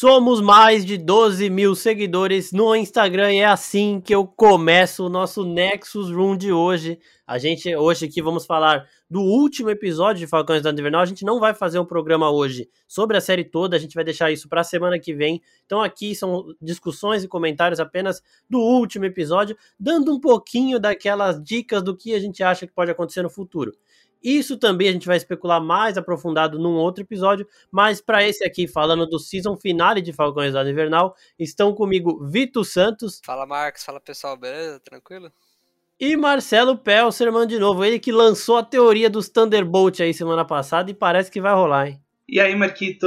Somos mais de 12 mil seguidores no Instagram e é assim que eu começo o nosso Nexus Room de hoje. A gente, hoje aqui vamos falar do último episódio de Falcões da Invernal. A gente não vai fazer um programa hoje sobre a série toda, a gente vai deixar isso para a semana que vem. Então aqui são discussões e comentários apenas do último episódio, dando um pouquinho daquelas dicas do que a gente acha que pode acontecer no futuro. Isso também a gente vai especular mais aprofundado num outro episódio, mas para esse aqui, falando do season finale de Falcões da Invernal, estão comigo Vitor Santos. Fala Marcos, fala pessoal, beleza? Tranquilo? E Marcelo Pelserman de novo, ele que lançou a teoria dos Thunderbolt aí semana passada e parece que vai rolar, hein? E aí, Marquito?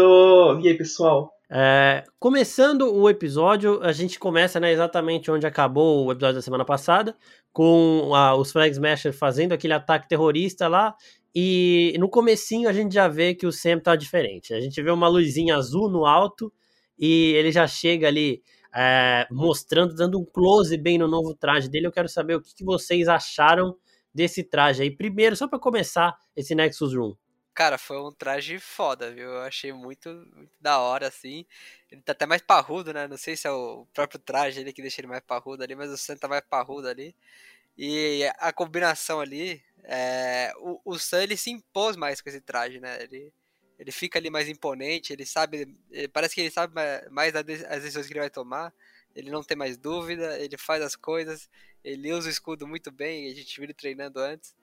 E aí, pessoal? É, começando o episódio, a gente começa né, exatamente onde acabou o episódio da semana passada, com a, os Flag Smasher fazendo aquele ataque terrorista lá, e no comecinho a gente já vê que o Sam tá diferente. A gente vê uma luzinha azul no alto, e ele já chega ali é, mostrando, dando um close bem no novo traje dele. Eu quero saber o que, que vocês acharam desse traje aí. Primeiro, só para começar esse Nexus Room. Cara, foi um traje foda, viu? Eu achei muito, muito, da hora, assim. Ele tá até mais parrudo, né? Não sei se é o próprio traje ele que deixa ele mais parrudo ali, mas o Sam tá mais parrudo ali. E a combinação ali, é... o, o Sam ele se impôs mais com esse traje, né? Ele, ele fica ali mais imponente, ele sabe, ele, parece que ele sabe mais as decisões que ele vai tomar. Ele não tem mais dúvida, ele faz as coisas, ele usa o escudo muito bem, a gente viu ele treinando antes.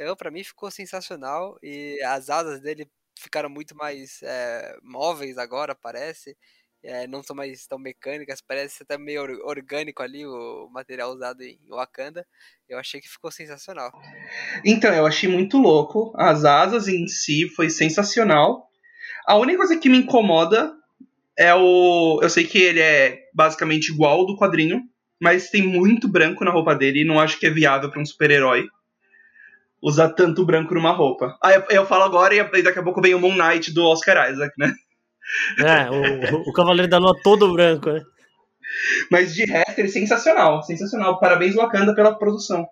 Então, para mim, ficou sensacional. E as asas dele ficaram muito mais é, móveis agora, parece. É, não são mais tão mecânicas, parece até meio orgânico ali o material usado em Wakanda. Eu achei que ficou sensacional. Então, eu achei muito louco. As asas em si foi sensacional. A única coisa que me incomoda é o. Eu sei que ele é basicamente igual ao do quadrinho, mas tem muito branco na roupa dele e não acho que é viável para um super-herói usar tanto branco numa roupa. Aí eu, eu falo agora e daqui a pouco vem o Moon Knight do Oscar Isaac, né? É, o, o Cavaleiro da Lua todo branco, né? Mas de resto, ele é sensacional, sensacional. Parabéns, Wakanda, pela produção.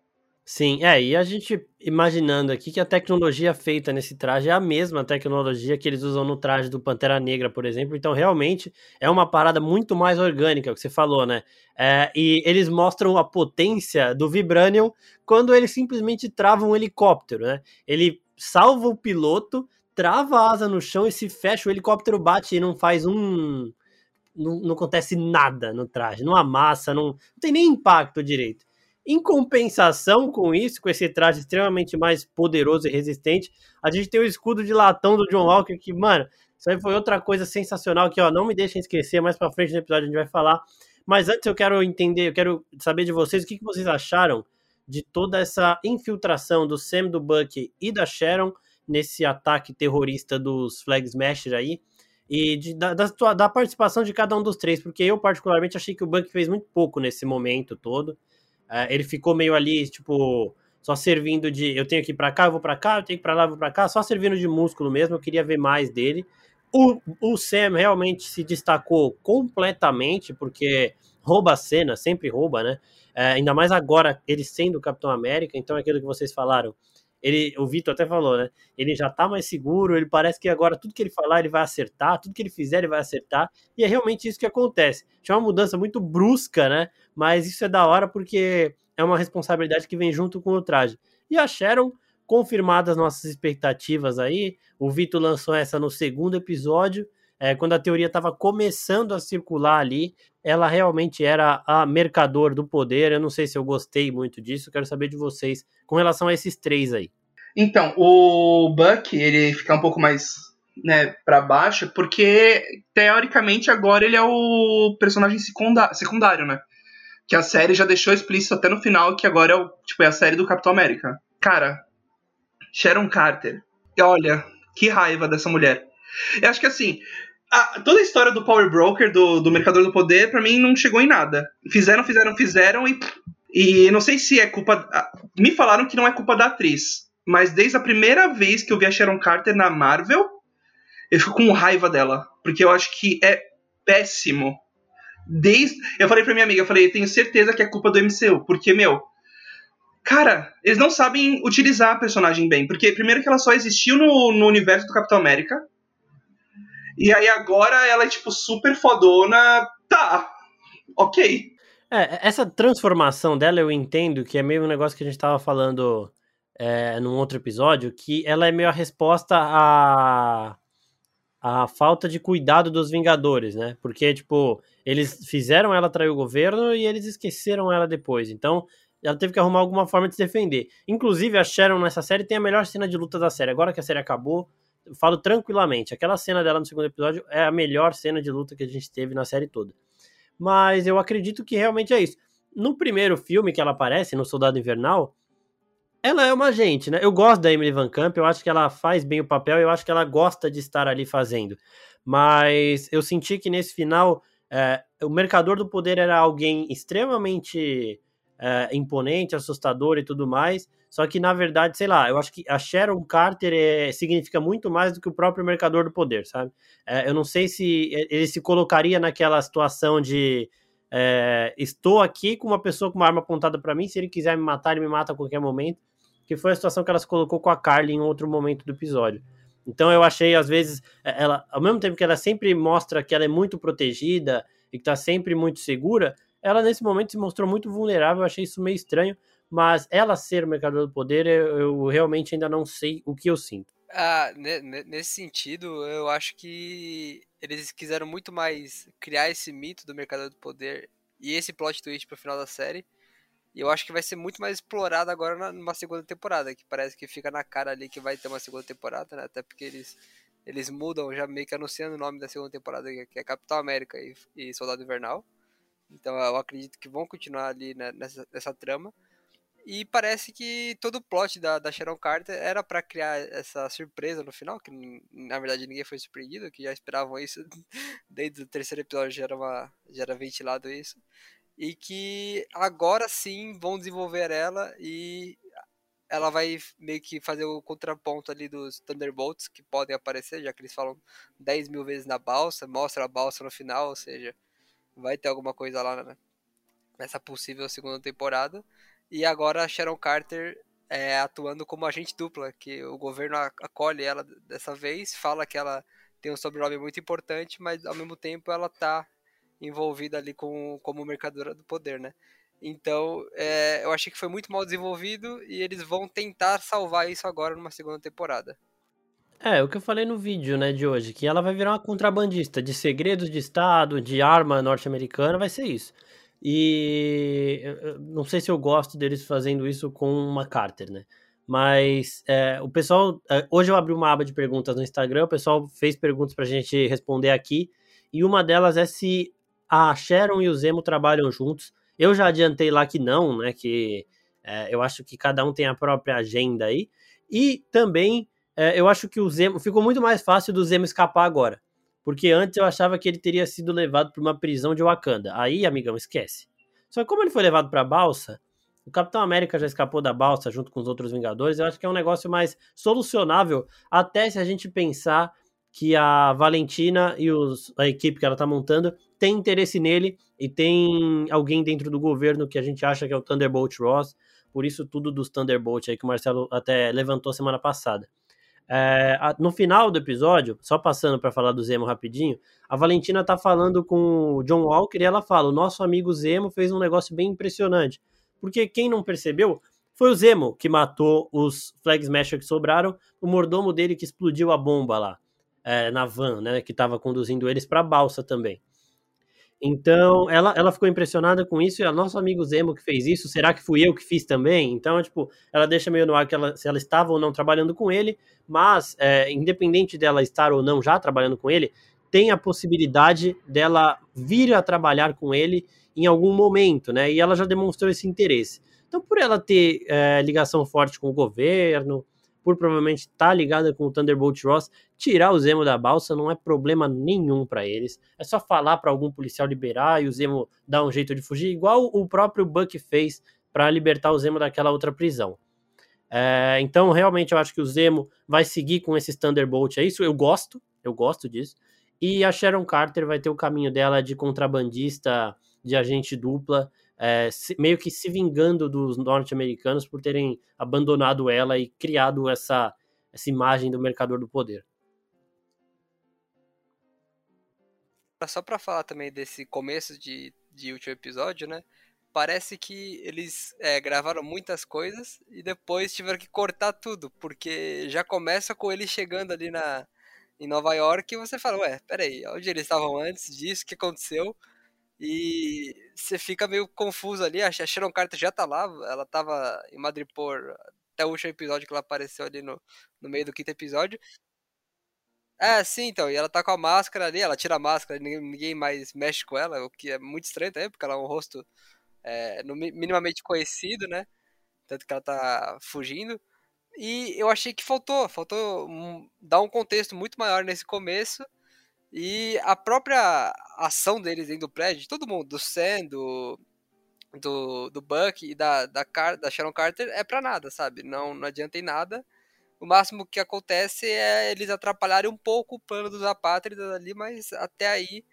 Sim, é, e a gente imaginando aqui que a tecnologia feita nesse traje é a mesma tecnologia que eles usam no traje do Pantera Negra, por exemplo, então realmente é uma parada muito mais orgânica, o que você falou, né? É, e eles mostram a potência do Vibranium quando ele simplesmente trava um helicóptero, né? Ele salva o piloto, trava a asa no chão e se fecha, o helicóptero bate e não faz um. Não, não acontece nada no traje, não amassa, não, não tem nem impacto direito. Em compensação com isso, com esse traje extremamente mais poderoso e resistente, a gente tem o escudo de latão do John Walker, que, mano, isso aí foi outra coisa sensacional que, ó, não me deixem esquecer, mais pra frente no episódio a gente vai falar. Mas antes eu quero entender, eu quero saber de vocês o que, que vocês acharam de toda essa infiltração do Sam, do Buck e da Sharon nesse ataque terrorista dos Flag Smashers aí. E de, da, da, da participação de cada um dos três, porque eu particularmente achei que o Buck fez muito pouco nesse momento todo. É, ele ficou meio ali, tipo, só servindo de eu tenho que ir para cá, eu vou para cá, eu tenho que ir para lá, eu vou para cá, só servindo de músculo mesmo. Eu queria ver mais dele. O, o Sam realmente se destacou completamente, porque rouba a cena, sempre rouba, né? É, ainda mais agora ele sendo o Capitão América, então é aquilo que vocês falaram. Ele, o Vitor até falou, né? Ele já tá mais seguro, ele parece que agora tudo que ele falar ele vai acertar, tudo que ele fizer ele vai acertar, e é realmente isso que acontece. É uma mudança muito brusca, né? Mas isso é da hora porque é uma responsabilidade que vem junto com o traje. E a Sharon, confirmadas nossas expectativas aí, o Vitor lançou essa no segundo episódio, é, quando a teoria estava começando a circular ali, ela realmente era a mercador do poder. Eu não sei se eu gostei muito disso, quero saber de vocês com relação a esses três aí. Então, o Buck, ele fica um pouco mais né, para baixo, porque teoricamente agora ele é o personagem secundário, né? Que a série já deixou explícito até no final que agora é, o, tipo, é a série do Capitão América. Cara, Sharon Carter. Olha, que raiva dessa mulher. Eu acho que assim, a, toda a história do Power Broker, do, do Mercador do Poder, para mim não chegou em nada. Fizeram, fizeram, fizeram e. E não sei se é culpa. Me falaram que não é culpa da atriz. Mas desde a primeira vez que eu vi a Sharon Carter na Marvel, eu fico com raiva dela. Porque eu acho que é péssimo. Desde. Eu falei pra minha amiga, eu falei, tenho certeza que é culpa do MCU. Porque, meu. Cara, eles não sabem utilizar a personagem bem. Porque, primeiro, que ela só existiu no, no universo do Capitão América. E aí agora ela é, tipo, super fodona. Tá, ok. É, essa transformação dela eu entendo que é meio um negócio que a gente tava falando é, num outro episódio, que ela é meio a resposta a a falta de cuidado dos Vingadores, né? Porque, tipo, eles fizeram ela trair o governo e eles esqueceram ela depois. Então, ela teve que arrumar alguma forma de se defender. Inclusive, a Sharon nessa série tem a melhor cena de luta da série. Agora que a série acabou, falo tranquilamente. Aquela cena dela no segundo episódio é a melhor cena de luta que a gente teve na série toda. Mas eu acredito que realmente é isso. No primeiro filme que ela aparece, no Soldado Invernal, ela é uma agente, né? Eu gosto da Emily Van Camp, eu acho que ela faz bem o papel, eu acho que ela gosta de estar ali fazendo. Mas eu senti que nesse final é, o Mercador do Poder era alguém extremamente é, imponente, assustador e tudo mais. Só que, na verdade, sei lá, eu acho que a Sharon Carter é, significa muito mais do que o próprio Mercador do Poder, sabe? É, eu não sei se ele se colocaria naquela situação de é, estou aqui com uma pessoa com uma arma apontada para mim, se ele quiser me matar, ele me mata a qualquer momento que foi a situação que ela se colocou com a Carly em outro momento do episódio. Então eu achei, às vezes, é, ela, ao mesmo tempo que ela sempre mostra que ela é muito protegida e que tá sempre muito segura, ela nesse momento se mostrou muito vulnerável, eu achei isso meio estranho, mas ela ser o mercador do poder, eu, eu realmente ainda não sei o que eu sinto. Ah, nesse sentido, eu acho que eles quiseram muito mais criar esse mito do mercador do poder e esse plot twist pro final da série e eu acho que vai ser muito mais explorado agora numa segunda temporada, que parece que fica na cara ali que vai ter uma segunda temporada, né? Até porque eles, eles mudam, já meio que anunciando o nome da segunda temporada, que é Capitão América e, e Soldado Invernal. Então eu acredito que vão continuar ali né, nessa, nessa trama. E parece que todo o plot da, da Sharon Carter era para criar essa surpresa no final, que na verdade ninguém foi surpreendido, que já esperavam isso desde o terceiro episódio já era, uma, já era ventilado isso e que agora sim vão desenvolver ela e ela vai meio que fazer o contraponto ali dos Thunderbolts que podem aparecer, já que eles falam 10 mil vezes na balsa, mostra a balsa no final, ou seja, vai ter alguma coisa lá né, nessa possível segunda temporada. E agora a Sharon Carter é, atuando como agente dupla, que o governo acolhe ela dessa vez, fala que ela tem um sobrenome muito importante, mas ao mesmo tempo ela tá envolvida ali com, como mercadora do poder, né? Então, é, eu achei que foi muito mal desenvolvido e eles vão tentar salvar isso agora numa segunda temporada. É, o que eu falei no vídeo, né, de hoje, que ela vai virar uma contrabandista de segredos de Estado, de arma norte-americana, vai ser isso. E não sei se eu gosto deles fazendo isso com uma Carter, né? Mas é, o pessoal. É, hoje eu abri uma aba de perguntas no Instagram, o pessoal fez perguntas pra gente responder aqui. E uma delas é se a Sharon e o Zemo trabalham juntos. Eu já adiantei lá que não, né? Que é, eu acho que cada um tem a própria agenda aí. E também é, eu acho que o Zemo ficou muito mais fácil do Zemo escapar agora. Porque antes eu achava que ele teria sido levado para uma prisão de Wakanda. Aí, amigão, esquece. Só que como ele foi levado para a balsa, o Capitão América já escapou da balsa junto com os outros Vingadores. Eu acho que é um negócio mais solucionável, até se a gente pensar que a Valentina e os, a equipe que ela está montando tem interesse nele e tem alguém dentro do governo que a gente acha que é o Thunderbolt Ross, por isso tudo dos Thunderbolt aí que o Marcelo até levantou semana passada. É, no final do episódio, só passando para falar do Zemo rapidinho, a Valentina tá falando com o John Walker e ela fala: o nosso amigo Zemo fez um negócio bem impressionante. Porque quem não percebeu foi o Zemo que matou os Flag Smasher que sobraram, o mordomo dele que explodiu a bomba lá é, na van, né, que estava conduzindo eles para a balsa também. Então, ela, ela ficou impressionada com isso, e o nosso amigo Zemo que fez isso, será que fui eu que fiz também? Então, tipo, ela deixa meio no ar que ela, se ela estava ou não trabalhando com ele, mas, é, independente dela estar ou não já trabalhando com ele, tem a possibilidade dela vir a trabalhar com ele em algum momento, né? E ela já demonstrou esse interesse. Então, por ela ter é, ligação forte com o governo, por provavelmente estar tá ligada com o Thunderbolt Ross, tirar o Zemo da balsa não é problema nenhum para eles. É só falar para algum policial liberar e o Zemo dar um jeito de fugir, igual o próprio Buck fez para libertar o Zemo daquela outra prisão. É, então, realmente, eu acho que o Zemo vai seguir com esse Thunderbolt. É isso, eu gosto, eu gosto disso. E a Sharon Carter vai ter o caminho dela de contrabandista, de agente dupla, é, se, meio que se vingando dos norte-americanos por terem abandonado ela e criado essa, essa imagem do mercador do poder. Só para falar também desse começo de, de último episódio, né? Parece que eles é, gravaram muitas coisas e depois tiveram que cortar tudo, porque já começa com ele chegando ali na, em Nova York e você fala, ué, peraí, onde eles estavam antes disso, o que aconteceu? E você fica meio confuso ali, a Sharon Carter já tá lá, ela tava em Madripoor até o último episódio que ela apareceu ali no, no meio do quinto episódio. É, sim, então, e ela tá com a máscara ali, ela tira a máscara, ninguém, ninguém mais mexe com ela, o que é muito estranho também, porque ela é um rosto é, minimamente conhecido, né? Tanto que ela tá fugindo. E eu achei que faltou, faltou um, dar um contexto muito maior nesse começo. E a própria ação deles dentro do prédio, todo mundo, do Sam, do, do, do Buck e da, da, Car da Sharon Carter, é pra nada, sabe? Não, não adianta em nada. O máximo que acontece é eles atrapalharem um pouco o plano dos apátridas ali, mas até aí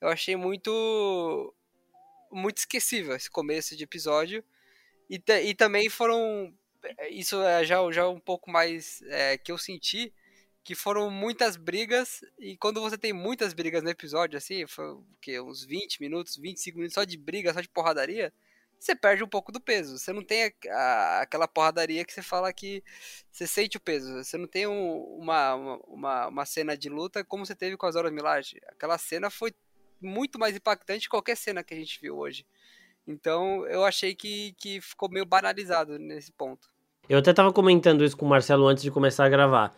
eu achei muito muito esquecível esse começo de episódio. E, e também foram. É, isso é já, já um pouco mais é, que eu senti. Que foram muitas brigas. E quando você tem muitas brigas no episódio, assim, foi o quê? Uns 20 minutos, 25 minutos só de briga, só de porradaria. Você perde um pouco do peso. Você não tem a, a, aquela porradaria que você fala que você sente o peso. Você não tem um, uma, uma, uma cena de luta como você teve com as Horas Milagre. Aquela cena foi muito mais impactante que qualquer cena que a gente viu hoje. Então eu achei que, que ficou meio banalizado nesse ponto. Eu até tava comentando isso com o Marcelo antes de começar a gravar.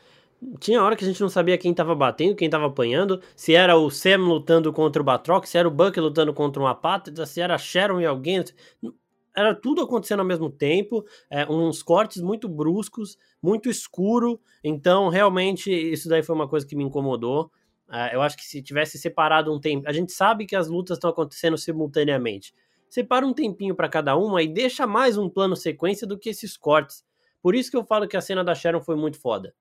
Tinha hora que a gente não sabia quem tava batendo, quem tava apanhando, se era o Sam lutando contra o Batroc, se era o Buck lutando contra um apátrida, se era Sharon e alguém. Era tudo acontecendo ao mesmo tempo, é, uns cortes muito bruscos, muito escuro. Então, realmente, isso daí foi uma coisa que me incomodou. Uh, eu acho que se tivesse separado um tempo. A gente sabe que as lutas estão acontecendo simultaneamente. Separa um tempinho para cada uma e deixa mais um plano sequência do que esses cortes. Por isso que eu falo que a cena da Sharon foi muito foda.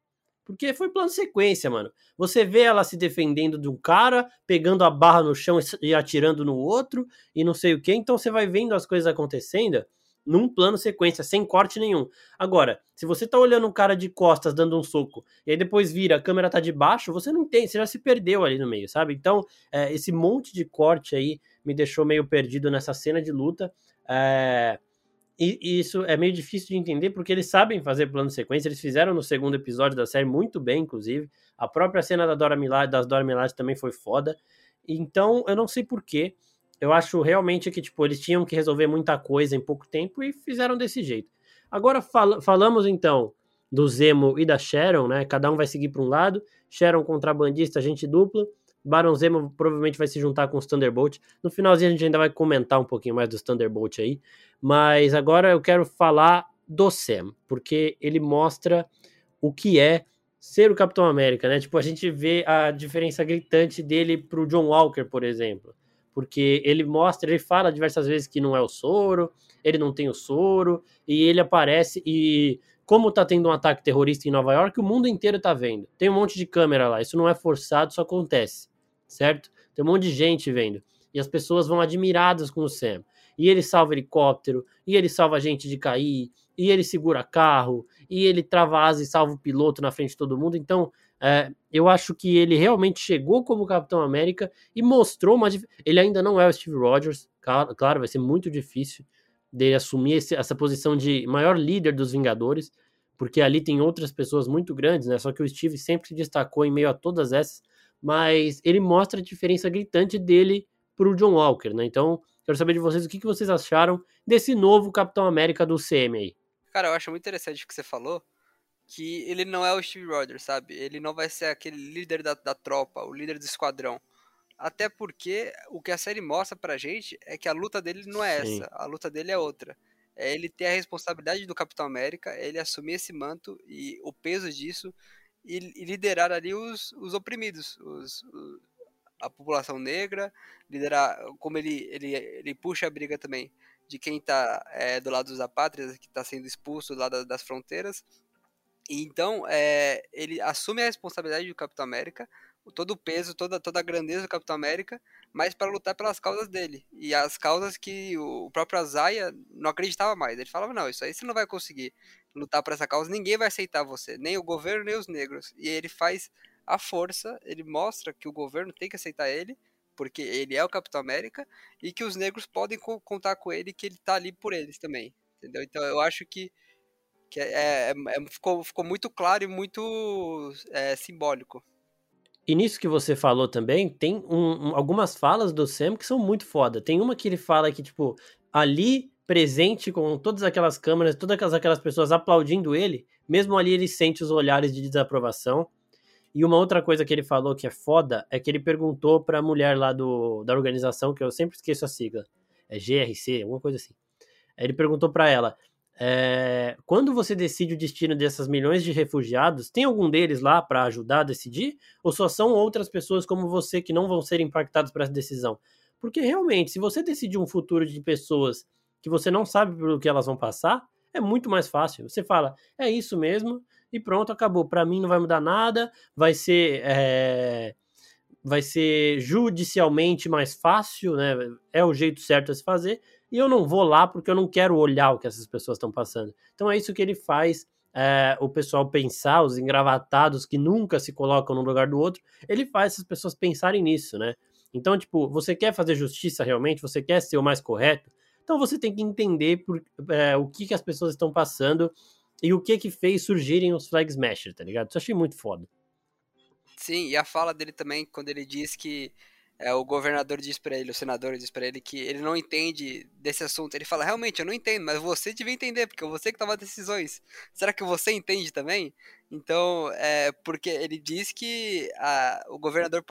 Porque foi plano sequência, mano. Você vê ela se defendendo de um cara, pegando a barra no chão e atirando no outro, e não sei o que. Então você vai vendo as coisas acontecendo num plano sequência, sem corte nenhum. Agora, se você tá olhando um cara de costas dando um soco, e aí depois vira, a câmera tá de baixo, você não entende, você já se perdeu ali no meio, sabe? Então, é, esse monte de corte aí me deixou meio perdido nessa cena de luta. É, e, isso é meio difícil de entender porque eles sabem fazer plano sequência, eles fizeram no segundo episódio da série muito bem, inclusive. A própria cena da Dora Milaje, das Dora Milaje também foi foda. Então, eu não sei porquê eu acho realmente que, tipo, eles tinham que resolver muita coisa em pouco tempo e fizeram desse jeito. Agora fal falamos então do Zemo e da Sharon, né? Cada um vai seguir para um lado. Sharon contrabandista, gente dupla. Baron Zemo provavelmente vai se juntar com os Thunderbolt. No finalzinho a gente ainda vai comentar um pouquinho mais dos Thunderbolt aí. Mas agora eu quero falar do Sam, porque ele mostra o que é ser o Capitão América, né? Tipo, a gente vê a diferença gritante dele pro John Walker, por exemplo porque ele mostra, ele fala diversas vezes que não é o soro, ele não tem o soro, e ele aparece e como tá tendo um ataque terrorista em Nova York, o mundo inteiro tá vendo. Tem um monte de câmera lá, isso não é forçado, isso acontece, certo? Tem um monte de gente vendo. E as pessoas vão admiradas com o Sam. E ele salva helicóptero, e ele salva gente de cair, e ele segura carro, e ele trava asa e salva o piloto na frente de todo mundo. Então, é, eu acho que ele realmente chegou como Capitão América e mostrou uma. Ele ainda não é o Steve Rogers, claro, vai ser muito difícil dele assumir esse, essa posição de maior líder dos Vingadores, porque ali tem outras pessoas muito grandes, né? Só que o Steve sempre se destacou em meio a todas essas, mas ele mostra a diferença gritante dele pro John Walker, né? Então, quero saber de vocês o que, que vocês acharam desse novo Capitão América do CM aí. Cara, eu acho muito interessante o que você falou, que ele não é o Steve Rogers, sabe? Ele não vai ser aquele líder da, da tropa, o líder do esquadrão. Até porque o que a série mostra pra gente é que a luta dele não é Sim. essa, a luta dele é outra. É ele ter a responsabilidade do Capitão América, é ele assumir esse manto e o peso disso e, e liderar ali os, os oprimidos, os, a população negra, liderar como ele, ele, ele puxa a briga também de quem está é, do lado dos apátridas, que está sendo expulso lá das, das fronteiras, então, é, ele assume a responsabilidade do Capitão América, todo o peso, toda, toda a grandeza do Capitão América, mas para lutar pelas causas dele. E as causas que o próprio Azaia não acreditava mais. Ele falava, não, isso aí você não vai conseguir lutar por essa causa, ninguém vai aceitar você, nem o governo, nem os negros. E ele faz a força, ele mostra que o governo tem que aceitar ele, porque ele é o Capitão América, e que os negros podem co contar com ele, que ele tá ali por eles também. Entendeu? Então eu acho que, que é, é, é ficou, ficou muito claro e muito é, simbólico. E nisso que você falou também, tem um, um, algumas falas do Sam que são muito foda. Tem uma que ele fala que, tipo, ali presente com todas aquelas câmeras, todas aquelas, aquelas pessoas aplaudindo ele, mesmo ali ele sente os olhares de desaprovação. E uma outra coisa que ele falou que é foda é que ele perguntou pra mulher lá do, da organização, que eu sempre esqueço a sigla, é GRC, alguma coisa assim. Ele perguntou para ela: é, quando você decide o destino dessas milhões de refugiados, tem algum deles lá para ajudar a decidir? Ou só são outras pessoas como você que não vão ser impactadas por essa decisão? Porque realmente, se você decidir um futuro de pessoas que você não sabe pelo que elas vão passar, é muito mais fácil. Você fala, é isso mesmo, e pronto, acabou. Para mim não vai mudar nada, vai ser. É, vai ser judicialmente mais fácil, né? É o jeito certo a se fazer e eu não vou lá porque eu não quero olhar o que essas pessoas estão passando. Então é isso que ele faz é, o pessoal pensar, os engravatados que nunca se colocam no lugar do outro, ele faz essas pessoas pensarem nisso, né? Então, tipo, você quer fazer justiça realmente, você quer ser o mais correto, então você tem que entender por, é, o que, que as pessoas estão passando e o que que fez surgirem os Flag Smashers, tá ligado? Isso eu achei muito foda. Sim, e a fala dele também, quando ele diz que é, o governador diz para ele, o senador diz para ele que ele não entende desse assunto. Ele fala, realmente, eu não entendo, mas você devia entender, porque é você que toma decisões. Será que você entende também? Então, é, porque ele diz que a, o governador,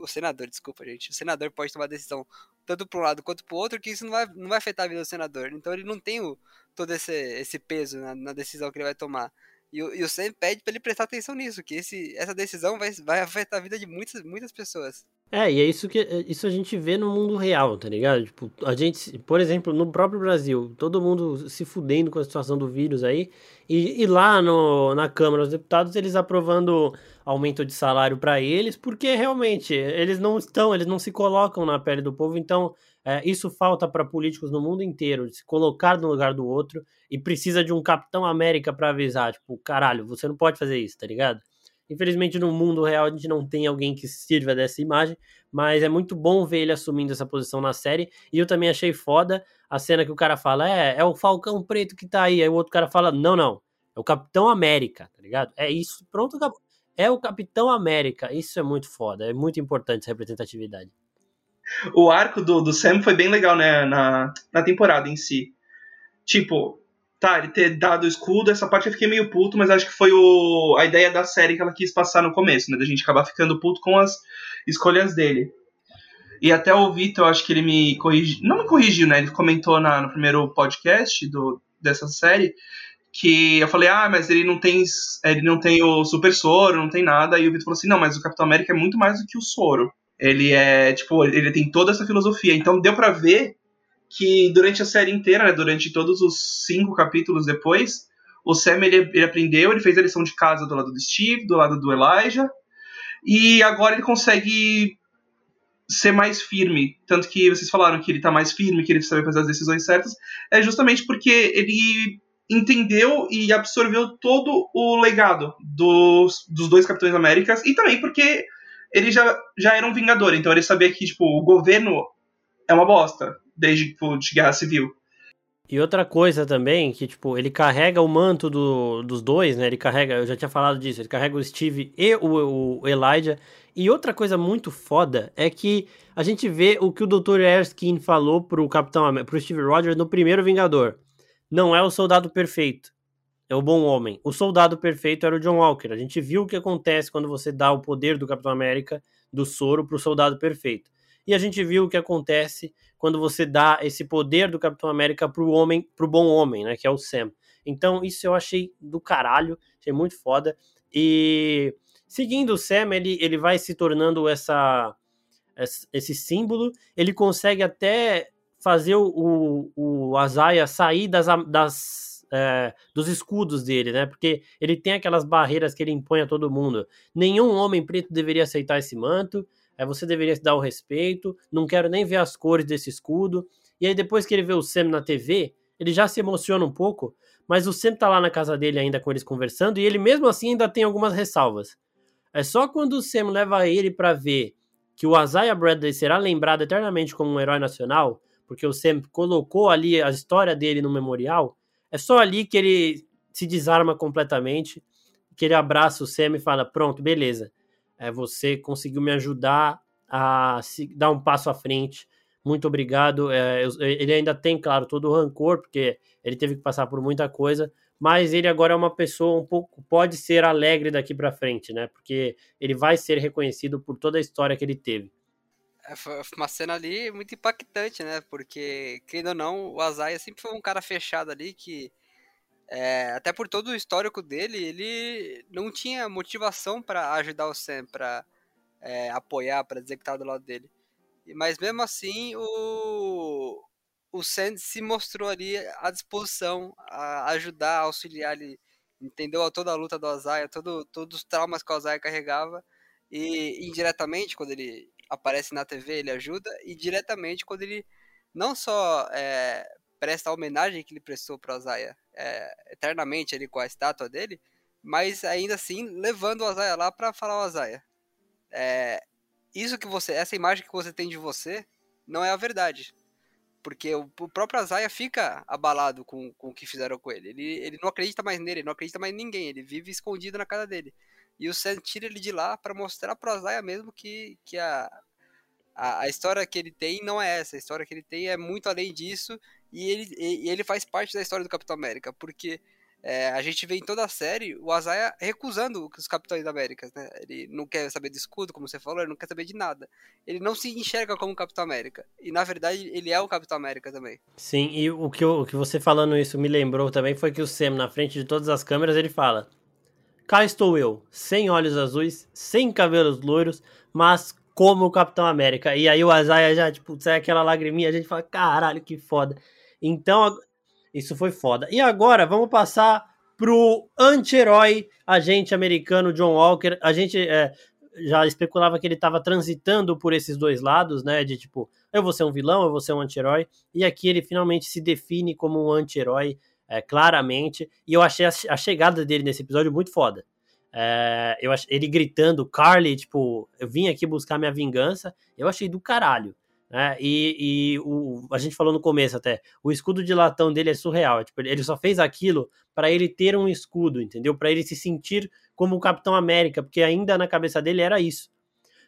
o senador, desculpa, gente, o senador pode tomar decisão tanto para um lado quanto para o outro, que isso não vai, não vai afetar a vida do senador. Então, ele não tem o, todo esse, esse peso na, na decisão que ele vai tomar. E, e o Sam pede para ele prestar atenção nisso, que esse, essa decisão vai, vai afetar a vida de muitas, muitas pessoas. É, e é isso que é, isso a gente vê no mundo real, tá ligado? Tipo, a gente, por exemplo, no próprio Brasil, todo mundo se fudendo com a situação do vírus aí, e, e lá no, na Câmara dos Deputados eles aprovando aumento de salário para eles, porque realmente eles não estão, eles não se colocam na pele do povo, então é, isso falta para políticos no mundo inteiro, de se colocar no lugar do outro, e precisa de um Capitão América para avisar, tipo, caralho, você não pode fazer isso, tá ligado? Infelizmente, no mundo real, a gente não tem alguém que sirva dessa imagem, mas é muito bom ver ele assumindo essa posição na série. E eu também achei foda a cena que o cara fala: é, é o Falcão Preto que tá aí. Aí o outro cara fala: não, não, é o Capitão América, tá ligado? É isso, pronto, é o Capitão América. Isso é muito foda, é muito importante essa representatividade. O arco do, do Sam foi bem legal, né, na, na temporada em si. Tipo, tá, ele ter dado o escudo, essa parte eu fiquei meio puto, mas acho que foi o, a ideia da série que ela quis passar no começo, né? Da gente acabar ficando puto com as escolhas dele. E até o Vitor, acho que ele me corrigiu. Não me corrigiu, né? Ele comentou na, no primeiro podcast do, dessa série que eu falei, ah, mas ele não tem. Ele não tem o super soro, não tem nada. E o Vitor falou assim, não, mas o Capitão América é muito mais do que o soro. Ele é, tipo, ele tem toda essa filosofia. Então deu para ver que durante a série inteira, né, durante todos os cinco capítulos depois, o Sam ele, ele, aprendeu, ele fez a lição de casa do lado do Steve, do lado do Elijah, e agora ele consegue ser mais firme. Tanto que vocês falaram que ele tá mais firme, que ele sabe fazer as decisões certas, é justamente porque ele entendeu e absorveu todo o legado dos, dos dois Capitães Américas e também porque ele já, já era um vingador, então ele sabia que tipo, o governo é uma bosta desde tipo, de Guerra Civil. E outra coisa também, que, tipo, ele carrega o manto do, dos dois, né? Ele carrega, eu já tinha falado disso, ele carrega o Steve e o, o Elijah. E outra coisa muito foda é que a gente vê o que o Dr. Erskine falou pro Capitão pro Steve Rogers no primeiro Vingador. Não é o soldado perfeito, é o bom homem. O soldado perfeito era o John Walker. A gente viu o que acontece quando você dá o poder do Capitão América, do soro, pro soldado perfeito. E a gente viu o que acontece quando você dá esse poder do Capitão América pro homem, pro bom homem, né, que é o Sam. Então, isso eu achei do caralho, achei muito foda. E seguindo o Sam, ele, ele vai se tornando essa esse símbolo, ele consegue até fazer o, o Azaia sair das, das é, dos escudos dele, né? Porque ele tem aquelas barreiras que ele impõe a todo mundo. Nenhum homem preto deveria aceitar esse manto. É, você deveria dar o respeito. Não quero nem ver as cores desse escudo. E aí, depois que ele vê o Sam na TV, ele já se emociona um pouco. Mas o Sam tá lá na casa dele ainda com eles conversando. E ele, mesmo assim, ainda tem algumas ressalvas. É só quando o Sam leva ele para ver que o Isaiah Bradley será lembrado eternamente como um herói nacional, porque o Sam colocou ali a história dele no memorial, é só ali que ele se desarma completamente, que ele abraça o Sam e fala: Pronto, beleza, é, você conseguiu me ajudar a dar um passo à frente. Muito obrigado. É, ele ainda tem, claro, todo o rancor, porque ele teve que passar por muita coisa, mas ele agora é uma pessoa um pouco pode ser alegre daqui para frente, né? Porque ele vai ser reconhecido por toda a história que ele teve. É, uma cena ali muito impactante, né? Porque, querendo ou não, o Azaia sempre foi um cara fechado ali que, é, até por todo o histórico dele, ele não tinha motivação para ajudar o Sam, para é, apoiar, para dizer que tá do lado dele. Mas mesmo assim, o, o Sam se mostrou ali à disposição a ajudar, a auxiliar ele, entendeu toda a luta do Azaia, todo, todos os traumas que o Azaia carregava, e indiretamente, quando ele aparece na TV, ele ajuda, e diretamente quando ele não só é, presta a homenagem que ele prestou para o Azaia é, eternamente ali com a estátua dele, mas ainda assim levando o Azaia lá para falar o Azaia. É, isso que você, essa imagem que você tem de você, não é a verdade. Porque o, o próprio Azaia fica abalado com, com o que fizeram com ele. ele. Ele não acredita mais nele, não acredita mais em ninguém. Ele vive escondido na casa dele. E o Sam tira ele de lá para mostrar pro Azaia mesmo que, que a, a, a, história que ele tem não é essa. A história que ele tem é muito além disso. E ele, e ele faz parte da história do Capitão América. Porque é, a gente vê em toda a série o Azaia recusando os Capitães da América, né? Ele não quer saber de escudo, como você falou, ele não quer saber de nada. Ele não se enxerga como Capitão América. E na verdade ele é o Capitão América também. Sim, e o que, o que você falando isso me lembrou também foi que o Sam, na frente de todas as câmeras, ele fala: Cá estou eu, sem olhos azuis, sem cabelos loiros, mas como o Capitão América. E aí o Azaia já, tipo, sai aquela lagriminha, a gente fala: caralho, que foda. Então, isso foi foda. E agora vamos passar pro anti-herói agente americano John Walker. A gente é, já especulava que ele estava transitando por esses dois lados, né? De tipo, eu vou ser um vilão, eu vou ser um anti-herói. E aqui ele finalmente se define como um anti-herói, é, claramente. E eu achei a, a, chegada dele nesse episódio muito foda. É, eu ach, ele gritando, Carly, tipo, eu vim aqui buscar minha vingança. Eu achei do caralho. Né? E, e o, a gente falou no começo até, o escudo de latão dele é surreal. É, tipo, ele só fez aquilo para ele ter um escudo, entendeu? Para ele se sentir como o Capitão América, porque ainda na cabeça dele era isso.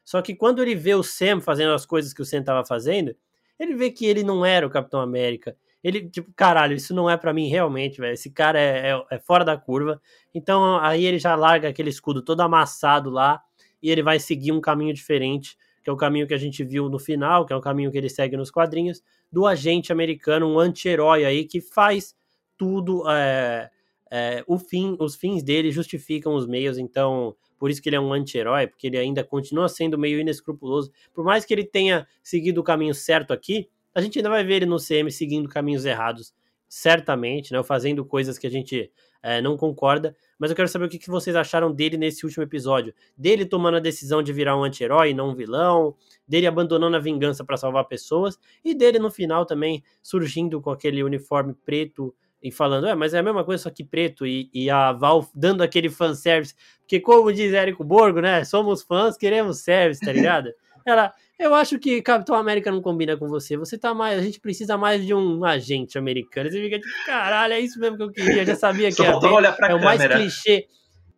Só que quando ele vê o Sam fazendo as coisas que o Sam estava fazendo, ele vê que ele não era o Capitão América. Ele, tipo, caralho, isso não é para mim realmente, velho. Esse cara é, é, é fora da curva. Então aí ele já larga aquele escudo todo amassado lá e ele vai seguir um caminho diferente que é o caminho que a gente viu no final, que é o caminho que ele segue nos quadrinhos, do agente americano, um anti-herói aí que faz tudo, é, é, o fim, os fins dele justificam os meios, então por isso que ele é um anti-herói, porque ele ainda continua sendo meio inescrupuloso. Por mais que ele tenha seguido o caminho certo aqui, a gente ainda vai ver ele no CM seguindo caminhos errados, certamente, né? Fazendo coisas que a gente é, não concorda, mas eu quero saber o que, que vocês acharam dele nesse último episódio. Dele tomando a decisão de virar um anti-herói, não um vilão, dele abandonando a vingança para salvar pessoas, e dele no final também surgindo com aquele uniforme preto e falando, é, mas é a mesma coisa, só que preto, e, e a Val dando aquele fanservice, porque como diz Érico Borgo, né, somos fãs, queremos service, tá ligado? Ela, eu acho que Capitão América não combina com você. Você tá mais. A gente precisa mais de um agente americano. Você fica tipo, caralho, é isso mesmo que eu queria. Eu já sabia que só faltou olhar pra é o mais clichê.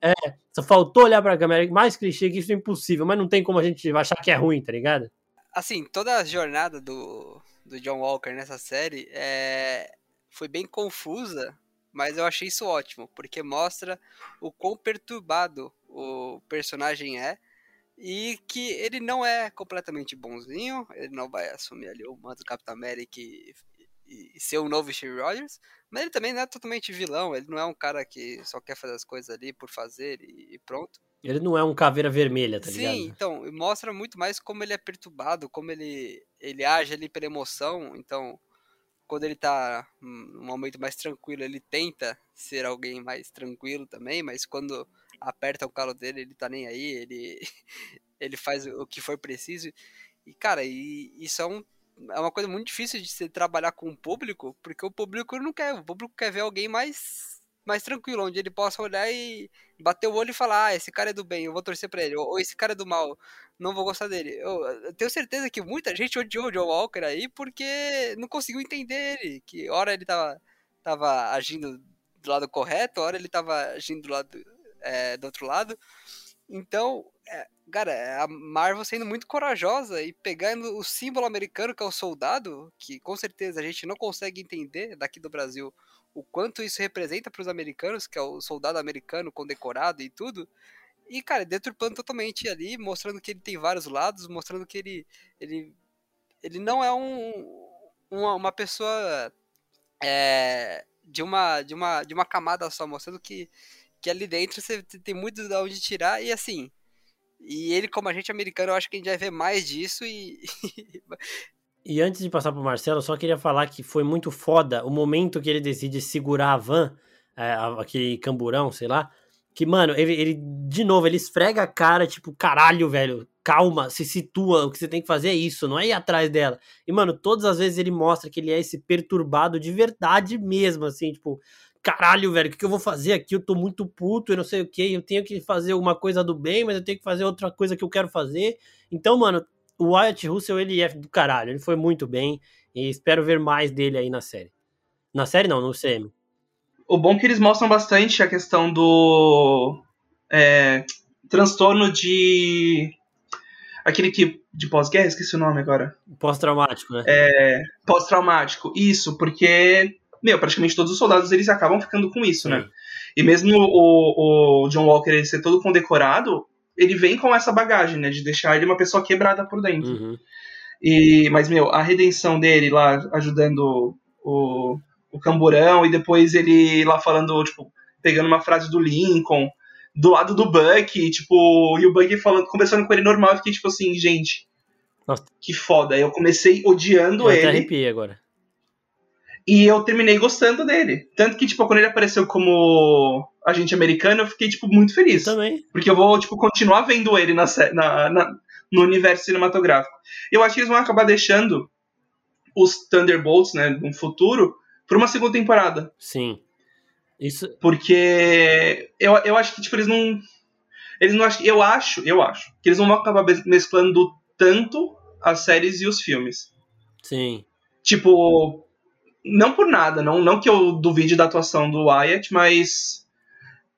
É, só faltou olhar pra câmera. Mais clichê que isso é impossível, mas não tem como a gente achar que é ruim, tá ligado? Assim, toda a jornada do, do John Walker nessa série é, foi bem confusa, mas eu achei isso ótimo, porque mostra o quão perturbado o personagem é e que ele não é completamente bonzinho, ele não vai assumir ali o manto do Capitão América e, e, e, ser o novo Steve Rogers, mas ele também não é totalmente vilão, ele não é um cara que só quer fazer as coisas ali por fazer e, e pronto. Ele não é um caveira vermelha, tá Sim, ligado? Sim, então, mostra muito mais como ele é perturbado, como ele, ele age ali pela emoção, então quando ele tá num momento mais tranquilo, ele tenta ser alguém mais tranquilo também, mas quando aperta o calo dele, ele tá nem aí, ele, ele faz o que for preciso. E, cara, e, isso é, um, é uma coisa muito difícil de se trabalhar com o público, porque o público não quer, o público quer ver alguém mais mais tranquilo, onde ele possa olhar e bater o olho e falar, ah, esse cara é do bem, eu vou torcer pra ele, ou, ou esse cara é do mal, não vou gostar dele. Eu, eu, tenho certeza que muita gente odiou o John Walker aí porque não conseguiu entender ele, que hora ele tava, tava agindo do lado correto, hora ele tava agindo do lado é, do outro lado. Então, é, cara, é a Marvel sendo muito corajosa e pegando o símbolo americano que é o soldado, que com certeza a gente não consegue entender daqui do Brasil o quanto isso representa para os americanos, que é o soldado americano condecorado e tudo. E, cara, deturpando totalmente ali, mostrando que ele tem vários lados, mostrando que ele, ele, ele não é um, uma, uma pessoa é, de, uma, de, uma, de uma camada só, mostrando que, que ali dentro você tem muito de onde tirar, e assim. E ele, como agente americano, eu acho que a gente vai ver mais disso e. E antes de passar pro Marcelo, eu só queria falar que foi muito foda o momento que ele decide segurar a van, é, aquele camburão, sei lá. Que, mano, ele, ele, de novo, ele esfrega a cara, tipo, caralho, velho, calma, se situa, o que você tem que fazer é isso, não é ir atrás dela. E, mano, todas as vezes ele mostra que ele é esse perturbado de verdade mesmo, assim, tipo, caralho, velho, o que, que eu vou fazer aqui? Eu tô muito puto, eu não sei o que, eu tenho que fazer uma coisa do bem, mas eu tenho que fazer outra coisa que eu quero fazer. Então, mano, o Wyatt Russell, ele é do caralho, ele foi muito bem e espero ver mais dele aí na série. Na série não, no CM. O bom é que eles mostram bastante a questão do é, transtorno de aquele que de pós-guerra, esqueci o nome agora. Pós-traumático, né? É, pós-traumático. Isso, porque meu, praticamente todos os soldados eles acabam ficando com isso, né? Né? E mesmo o, o John Walker ele ser todo condecorado, ele vem com essa bagagem, né? De deixar ele uma pessoa quebrada por dentro. Uhum. E, mas, meu, a redenção dele lá ajudando o, o camburão e depois ele lá falando, tipo, pegando uma frase do Lincoln do lado do Buck, tipo, e o Buck falando, conversando com ele normal, eu fiquei tipo assim, gente, Nossa. que foda. Eu comecei odiando eu ele. Até arrepiei agora. E eu terminei gostando dele. Tanto que, tipo, quando ele apareceu como agente americano, eu fiquei, tipo, muito feliz. Também. Porque eu vou, tipo, continuar vendo ele na, na, na, no universo cinematográfico. Eu acho que eles vão acabar deixando os Thunderbolts, né, no futuro, por uma segunda temporada. Sim. Isso... Porque eu, eu acho que, tipo, eles não... Eles não acham... Eu acho, eu acho, que eles não vão acabar mesclando tanto as séries e os filmes. Sim. Tipo, não por nada, não, não que eu duvide da atuação do Wyatt, mas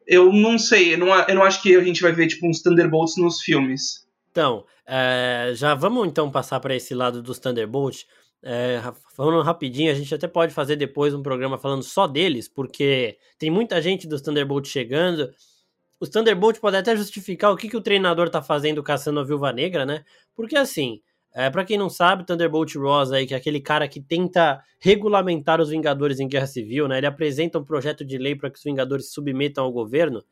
eu não sei, eu não, eu não acho que a gente vai ver tipo uns Thunderbolts nos filmes. Então, é, já vamos então passar para esse lado dos Thunderbolts. É, falando rapidinho, a gente até pode fazer depois um programa falando só deles, porque tem muita gente dos Thunderbolts chegando. Os Thunderbolts podem até justificar o que, que o treinador tá fazendo caçando a Viúva Negra, né? Porque assim, é, para quem não sabe, Thunderbolt Ross aí, que é aquele cara que tenta regulamentar os Vingadores em Guerra Civil, né? Ele apresenta um projeto de lei para que os Vingadores se submetam ao governo.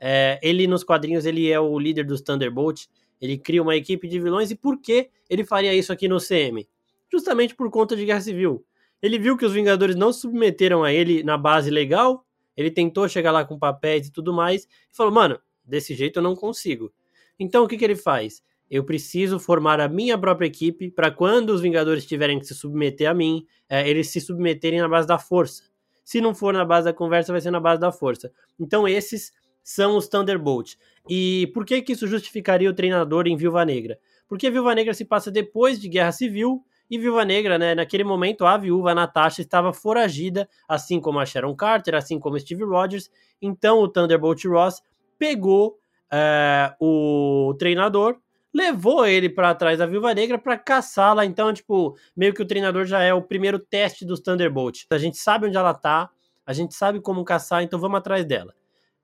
É, ele nos quadrinhos ele é o líder dos Thunderbolt. Ele cria uma equipe de vilões e por que ele faria isso aqui no CM? Justamente por conta de Guerra Civil. Ele viu que os Vingadores não se submeteram a ele na base legal. Ele tentou chegar lá com papéis e tudo mais e falou: "Mano, desse jeito eu não consigo". Então o que que ele faz? Eu preciso formar a minha própria equipe para quando os Vingadores tiverem que se submeter a mim, é, eles se submeterem na base da força. Se não for na base da conversa, vai ser na base da força. Então esses são os Thunderbolts. E por que que isso justificaria o treinador em Viúva Negra? Porque Viúva Negra se passa depois de Guerra Civil e Viúva Negra, né, naquele momento a viúva Natasha estava foragida, assim como a Sharon Carter, assim como Steve Rogers. Então o Thunderbolt Ross pegou é, o treinador levou ele para trás da Viúva Negra para caçá-la. Então, tipo, meio que o treinador já é o primeiro teste dos Thunderbolt. A gente sabe onde ela tá, a gente sabe como caçar, então vamos atrás dela.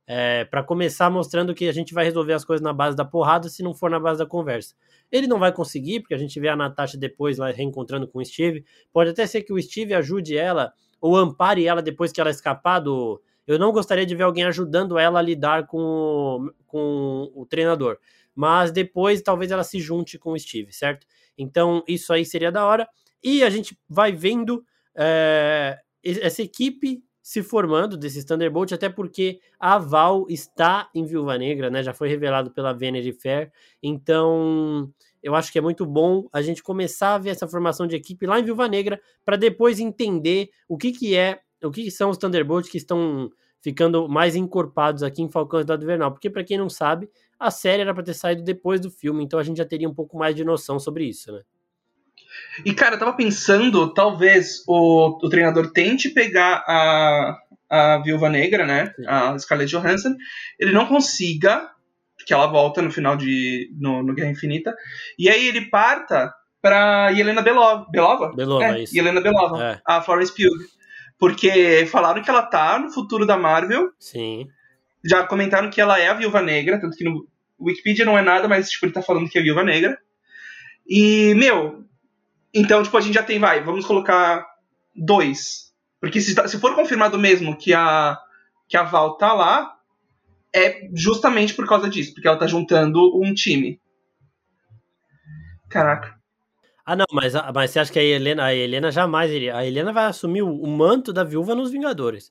É, para começar mostrando que a gente vai resolver as coisas na base da porrada se não for na base da conversa. Ele não vai conseguir, porque a gente vê a Natasha depois lá reencontrando com o Steve. Pode até ser que o Steve ajude ela ou ampare ela depois que ela escapar do. Eu não gostaria de ver alguém ajudando ela a lidar com, com o treinador mas depois talvez ela se junte com o Steve, certo? Então isso aí seria da hora. E a gente vai vendo é, essa equipe se formando desses Thunderbolt, até porque a Val está em Viúva Negra, né? Já foi revelado pela Vanity Fair. Então, eu acho que é muito bom a gente começar a ver essa formação de equipe lá em Viúva Negra para depois entender o que que é, o que, que são os Thunderbolts que estão ficando mais encorpados aqui em Falcão e Invernal, porque para quem não sabe, a série era para ter saído depois do filme, então a gente já teria um pouco mais de noção sobre isso, né? E, cara, eu tava pensando, talvez o, o treinador tente pegar a, a Viúva Negra, né? Sim. A Scarlett Johansson. Ele não consiga, que ela volta no final de. no, no Guerra Infinita. E aí ele parta pra Helena Belova. Belova? Belova, é, isso. Helena Belova, é. a Florence Pugh. Porque falaram que ela tá no futuro da Marvel. Sim. Já comentaram que ela é a Viúva Negra, tanto que no Wikipedia não é nada, mas tipo, ele tá falando que é a Viúva Negra. E, meu, então, tipo, a gente já tem, vai, vamos colocar dois. Porque se, se for confirmado mesmo que a, que a Val tá lá, é justamente por causa disso, porque ela tá juntando um time. Caraca. Ah, não, mas, mas você acha que a Helena, a Helena jamais iria. A Helena vai assumir o, o, manto da viúva nos Vingadores.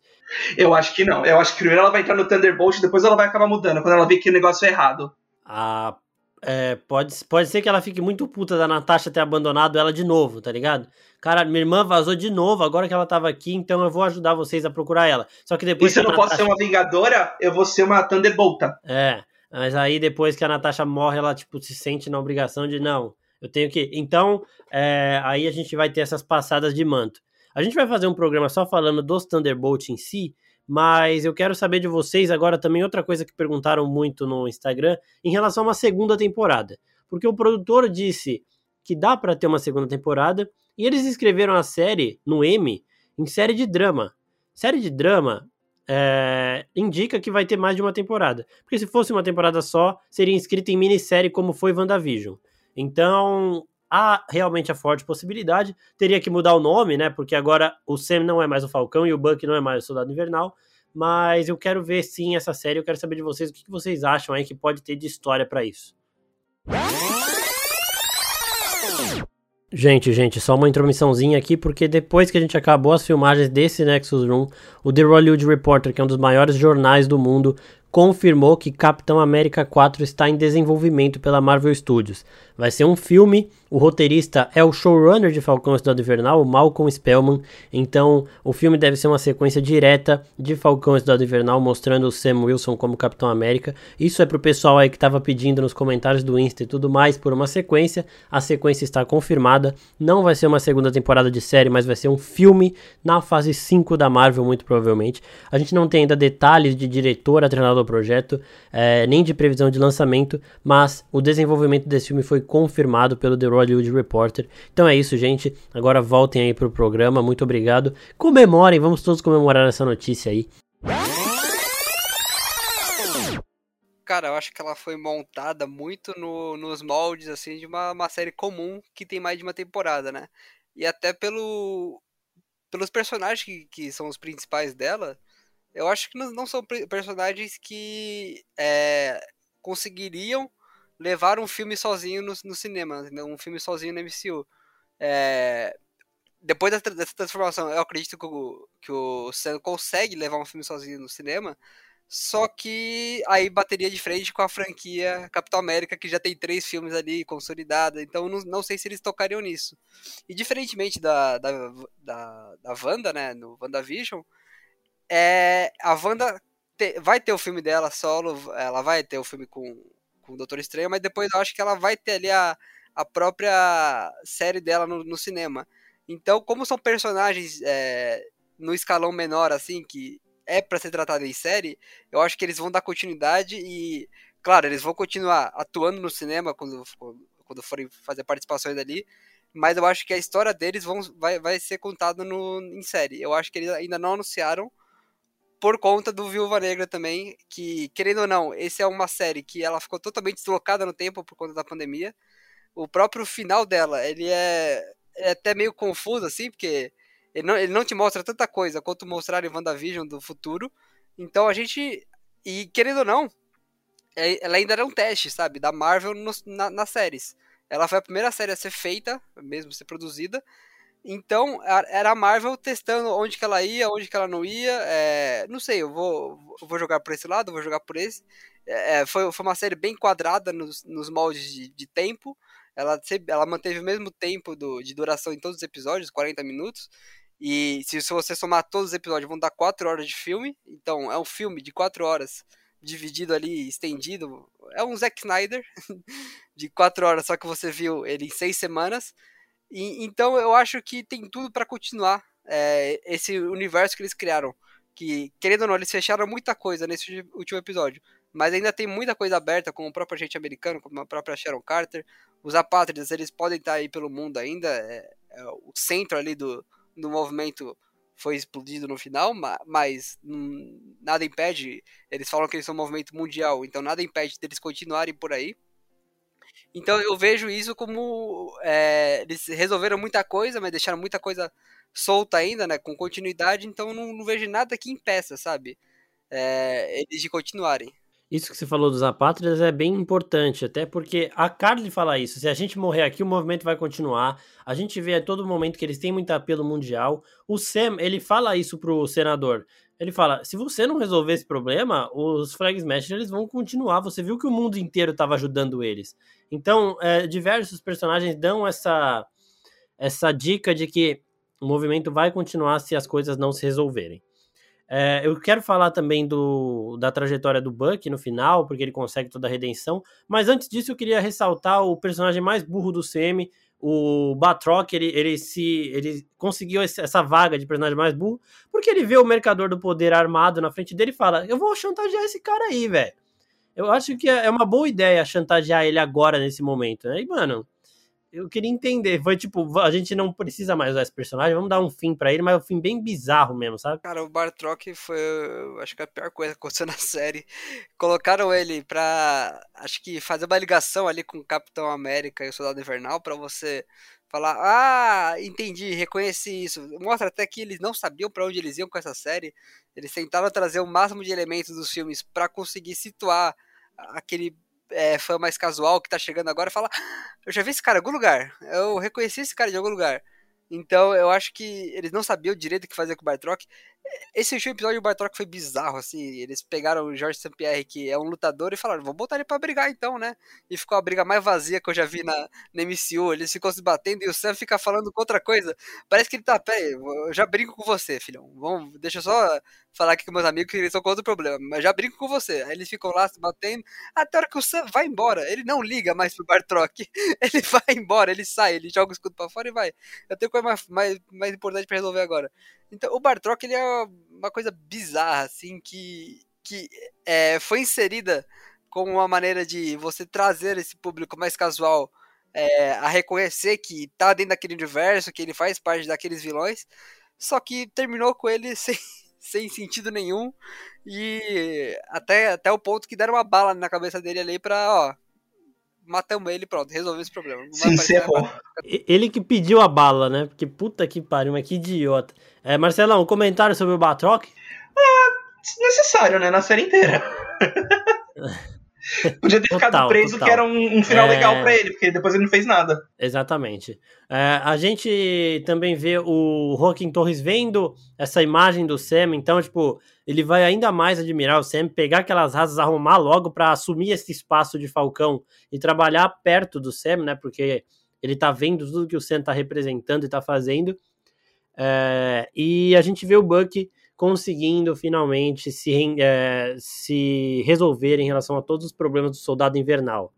Eu acho que não. Eu acho que primeiro ela vai entrar no Thunderbolt, depois ela vai acabar mudando, quando ela vê que o negócio é errado. Ah, é, pode, pode ser que ela fique muito puta da Natasha ter abandonado ela de novo, tá ligado? Cara, minha irmã vazou de novo agora que ela tava aqui, então eu vou ajudar vocês a procurar ela. Só que depois. E se eu não Natasha... posso ser uma Vingadora, eu vou ser uma Thunderbolta. É, mas aí depois que a Natasha morre, ela, tipo, se sente na obrigação de não, eu tenho que. Então, é, aí a gente vai ter essas passadas de manto. A gente vai fazer um programa só falando dos Thunderbolts em si, mas eu quero saber de vocês agora também outra coisa que perguntaram muito no Instagram em relação a uma segunda temporada. Porque o produtor disse que dá para ter uma segunda temporada e eles escreveram a série no M em série de drama. Série de drama é, indica que vai ter mais de uma temporada. Porque se fosse uma temporada só, seria inscrita em minissérie como foi WandaVision. Então, há realmente a forte possibilidade. Teria que mudar o nome, né? Porque agora o Sam não é mais o Falcão e o Buck não é mais o Soldado Invernal. Mas eu quero ver sim essa série. Eu quero saber de vocês o que vocês acham aí que pode ter de história para isso. Gente, gente, só uma intromissãozinha aqui, porque depois que a gente acabou as filmagens desse Nexus Room, o The Hollywood Reporter, que é um dos maiores jornais do mundo, confirmou que Capitão América 4 está em desenvolvimento pela Marvel Studios. Vai ser um filme, o roteirista é o showrunner de Falcão e Cidade Invernal, Malcolm Spellman, então o filme deve ser uma sequência direta de Falcão e Cidade Invernal, mostrando o Sam Wilson como Capitão América. Isso é pro pessoal aí que estava pedindo nos comentários do Insta e tudo mais por uma sequência, a sequência está confirmada, não vai ser uma segunda temporada de série, mas vai ser um filme na fase 5 da Marvel, muito provavelmente. A gente não tem ainda detalhes de diretor atrelado ao projeto, é, nem de previsão de lançamento, mas o desenvolvimento desse filme foi confirmado pelo The Hollywood Reporter. Então é isso, gente. Agora voltem aí pro programa. Muito obrigado. Comemorem, vamos todos comemorar essa notícia aí. Cara, eu acho que ela foi montada muito no, nos moldes assim de uma, uma série comum que tem mais de uma temporada, né? E até pelo pelos personagens que, que são os principais dela, eu acho que não, não são personagens que é, conseguiriam levar um filme sozinho no, no cinema, um filme sozinho no MCU. É, depois dessa, transformação, eu acredito que o, que o Sam consegue levar um filme sozinho no cinema, só que aí bateria de frente com a franquia Capitão América, que já tem três filmes ali consolidada, então não, não sei se eles tocariam nisso. E diferentemente da, da, da, da Wanda, né, no WandaVision, é, a Wanda te, vai ter o filme dela solo, ela vai ter o filme com, com o Doutor Estranho, mas depois eu acho que ela vai ter ali a, a própria série dela no, no cinema. Então, como são personagens é, no escalão menor, assim, que é para ser tratado em série, eu acho que eles vão dar continuidade e, claro, eles vão continuar atuando no cinema quando, quando forem fazer participações ali, mas eu acho que a história deles vão, vai, vai ser contada no, em série. Eu acho que eles ainda não anunciaram por conta do Viúva Negra também, que, querendo ou não, esse é uma série que ela ficou totalmente deslocada no tempo por conta da pandemia. O próprio final dela, ele é, é até meio confuso, assim, porque ele não, ele não te mostra tanta coisa quanto mostrar em WandaVision do futuro. Então a gente. E querendo ou não, é, ela ainda era um teste, sabe? Da Marvel na, nas séries. Ela foi a primeira série a ser feita, mesmo ser produzida, Então, era a Marvel testando onde que ela ia, onde que ela não ia. É, não sei, eu vou, vou jogar por esse lado, vou jogar por esse. É, é foi, foi uma série bem quadrada nos, nos moldes de, de tempo. Ela, ela manteve o mesmo tempo do, de duração em todos os episódios, 40 minutos. E se, se você somar todos os episódios, vão dar 4 horas de filme. Então, é um filme de 4 horas dividido ali, estendido. É um Zack Snyder de 4 horas, só que você viu ele em 6 semanas. E, então eu acho que tem tudo para continuar é, esse universo que eles criaram. Que, querendo ou não, eles fecharam muita coisa nesse último episódio. Mas ainda tem muita coisa aberta, como o próprio agente americano, como a própria Sharon Carter. Os apátridas, eles podem estar aí pelo mundo ainda. É, é o centro ali do, do movimento foi explodido no final, mas nada impede. Eles falam que eles são um movimento mundial, então nada impede deles continuarem por aí. Então eu vejo isso como é, eles resolveram muita coisa, mas deixaram muita coisa solta ainda, né? Com continuidade, então não, não vejo nada que impeça, sabe? É, eles de continuarem. Isso que você falou dos apátridas é bem importante, até porque a Carly fala isso. Se a gente morrer aqui, o movimento vai continuar. A gente vê a todo momento que eles têm muito apelo mundial. O Sam, ele fala isso pro senador. Ele fala: se você não resolver esse problema, os Flag Smashers eles vão continuar. Você viu que o mundo inteiro estava ajudando eles. Então, é, diversos personagens dão essa, essa dica de que o movimento vai continuar se as coisas não se resolverem. É, eu quero falar também do, da trajetória do Buck no final, porque ele consegue toda a redenção. Mas antes disso, eu queria ressaltar o personagem mais burro do CM, o Batroc, ele, ele, se, ele conseguiu essa vaga de personagem mais burro, porque ele vê o Mercador do Poder armado na frente dele e fala: Eu vou chantagear esse cara aí, velho. Eu acho que é, é uma boa ideia chantagear ele agora, nesse momento, né? Mano, eu queria entender. Foi tipo, a gente não precisa mais usar esse personagem, vamos dar um fim para ele, mas um fim bem bizarro mesmo, sabe? Cara, o Bartrock foi, acho que a pior coisa que aconteceu na série. Colocaram ele pra, acho que fazer uma ligação ali com o Capitão América e o Soldado Invernal para você falar, ah, entendi, reconheci isso. Mostra até que eles não sabiam para onde eles iam com essa série. Eles tentaram trazer o máximo de elementos dos filmes para conseguir situar aquele é, fã mais casual que tá chegando agora fala: ah, Eu já vi esse cara em algum lugar. Eu reconheci esse cara de algum lugar. Então eu acho que eles não sabiam direito o que fazer com o Bartrock. Esse último episódio do Bartrock foi bizarro, assim. Eles pegaram o Jorge St-Pierre, que é um lutador, e falaram, vou botar ele pra brigar então, né? E ficou a briga mais vazia que eu já vi na, na MCU. Eles ficam se batendo e o Sam fica falando com outra coisa. Parece que ele tá, pé, eu já brinco com você, filhão. Vamos, deixa eu só falar aqui com meus amigos que eles estão com outro problema, mas já brinco com você. Aí eles ficam lá se batendo, até a hora que o Sam vai embora. Ele não liga mais pro Bartrock. Ele vai embora, ele sai, ele joga o escudo pra fora e vai. Eu tenho coisa mais, mais, mais importante pra resolver agora. Então, o Bartrock, ele é uma coisa bizarra, assim, que, que é, foi inserida como uma maneira de você trazer esse público mais casual é, a reconhecer que tá dentro daquele universo, que ele faz parte daqueles vilões, só que terminou com ele sem, sem sentido nenhum e até, até o ponto que deram uma bala na cabeça dele ali pra, ó, matamos ele pronto, resolveu esse problema. Sim, encerrou. Ele que pediu a bala, né? Porque puta que pariu, mas que idiota. É, Marcelão, um comentário sobre o Batroc? Ah, desnecessário, né? Na série inteira. Podia ter total, ficado preso, total. que era um, um final é... legal para ele, porque depois ele não fez nada. Exatamente. É, a gente também vê o Joaquim Torres vendo essa imagem do Sam, então, tipo, ele vai ainda mais admirar o Sam, pegar aquelas rasas, arrumar logo para assumir esse espaço de Falcão e trabalhar perto do Sam, né? Porque ele tá vendo tudo que o Sam tá representando e tá fazendo. É, e a gente vê o Buck conseguindo finalmente se, é, se resolver em relação a todos os problemas do soldado invernal.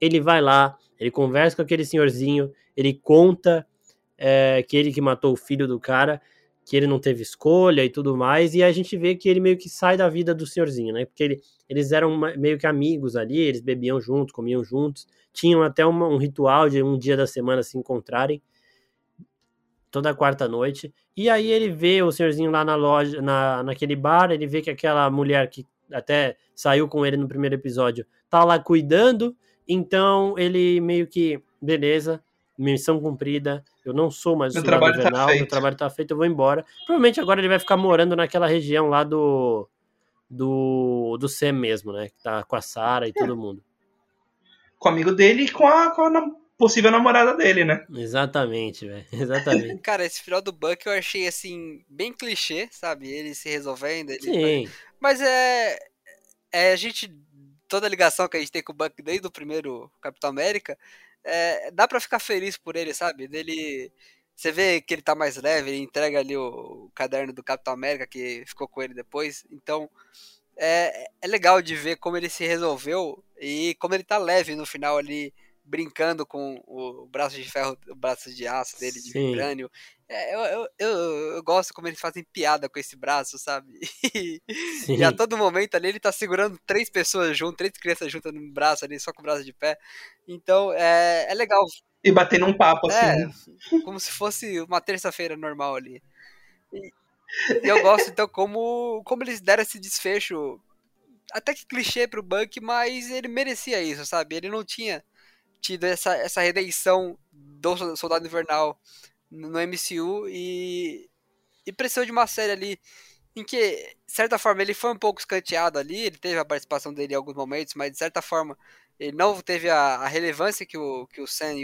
Ele vai lá, ele conversa com aquele senhorzinho, ele conta é, que ele que matou o filho do cara, que ele não teve escolha e tudo mais, e a gente vê que ele meio que sai da vida do senhorzinho, né? Porque ele, eles eram meio que amigos ali, eles bebiam juntos, comiam juntos, tinham até uma, um ritual de um dia da semana se encontrarem toda quarta noite. E aí ele vê o senhorzinho lá na loja, na, naquele bar, ele vê que aquela mulher que até saiu com ele no primeiro episódio tá lá cuidando. Então ele meio que, beleza, missão cumprida, eu não sou mais meu trabalho invernal, tá meu trabalho tá feito, eu vou embora. Provavelmente agora ele vai ficar morando naquela região lá do do, do Sam mesmo, né? Que tá com a Sara e é. todo mundo. Com o amigo dele e com a, com a possível namorada dele, né? Exatamente, velho. Exatamente. Cara, esse final do Buck eu achei assim, bem clichê, sabe? Ele se resolvendo. Ele... Sim. Mas é. É a gente. Toda a ligação que a gente tem com o Buck desde o primeiro Capitão América, é, dá para ficar feliz por ele, sabe? Dele. Você vê que ele tá mais leve, ele entrega ali o, o caderno do Capitão América que ficou com ele depois. Então, é, é legal de ver como ele se resolveu e como ele tá leve no final ali, brincando com o braço de ferro, o braço de aço dele, de Sim. vibrânio. É, eu, eu, eu, eu gosto como eles fazem piada com esse braço, sabe? Sim. E a todo momento ali ele tá segurando três pessoas junto, três crianças juntas no braço ali, só com o braço de pé. Então é, é legal. E batendo um papo É, assim. como se fosse uma terça-feira normal ali. E, e eu gosto então como, como eles deram esse desfecho, até que clichê pro Buck, mas ele merecia isso, sabe? Ele não tinha tido essa, essa redenção do Soldado Invernal no MCU e, e precisou de uma série ali em que, de certa forma, ele foi um pouco escanteado ali, ele teve a participação dele em alguns momentos, mas de certa forma ele não teve a, a relevância que o, que o Sam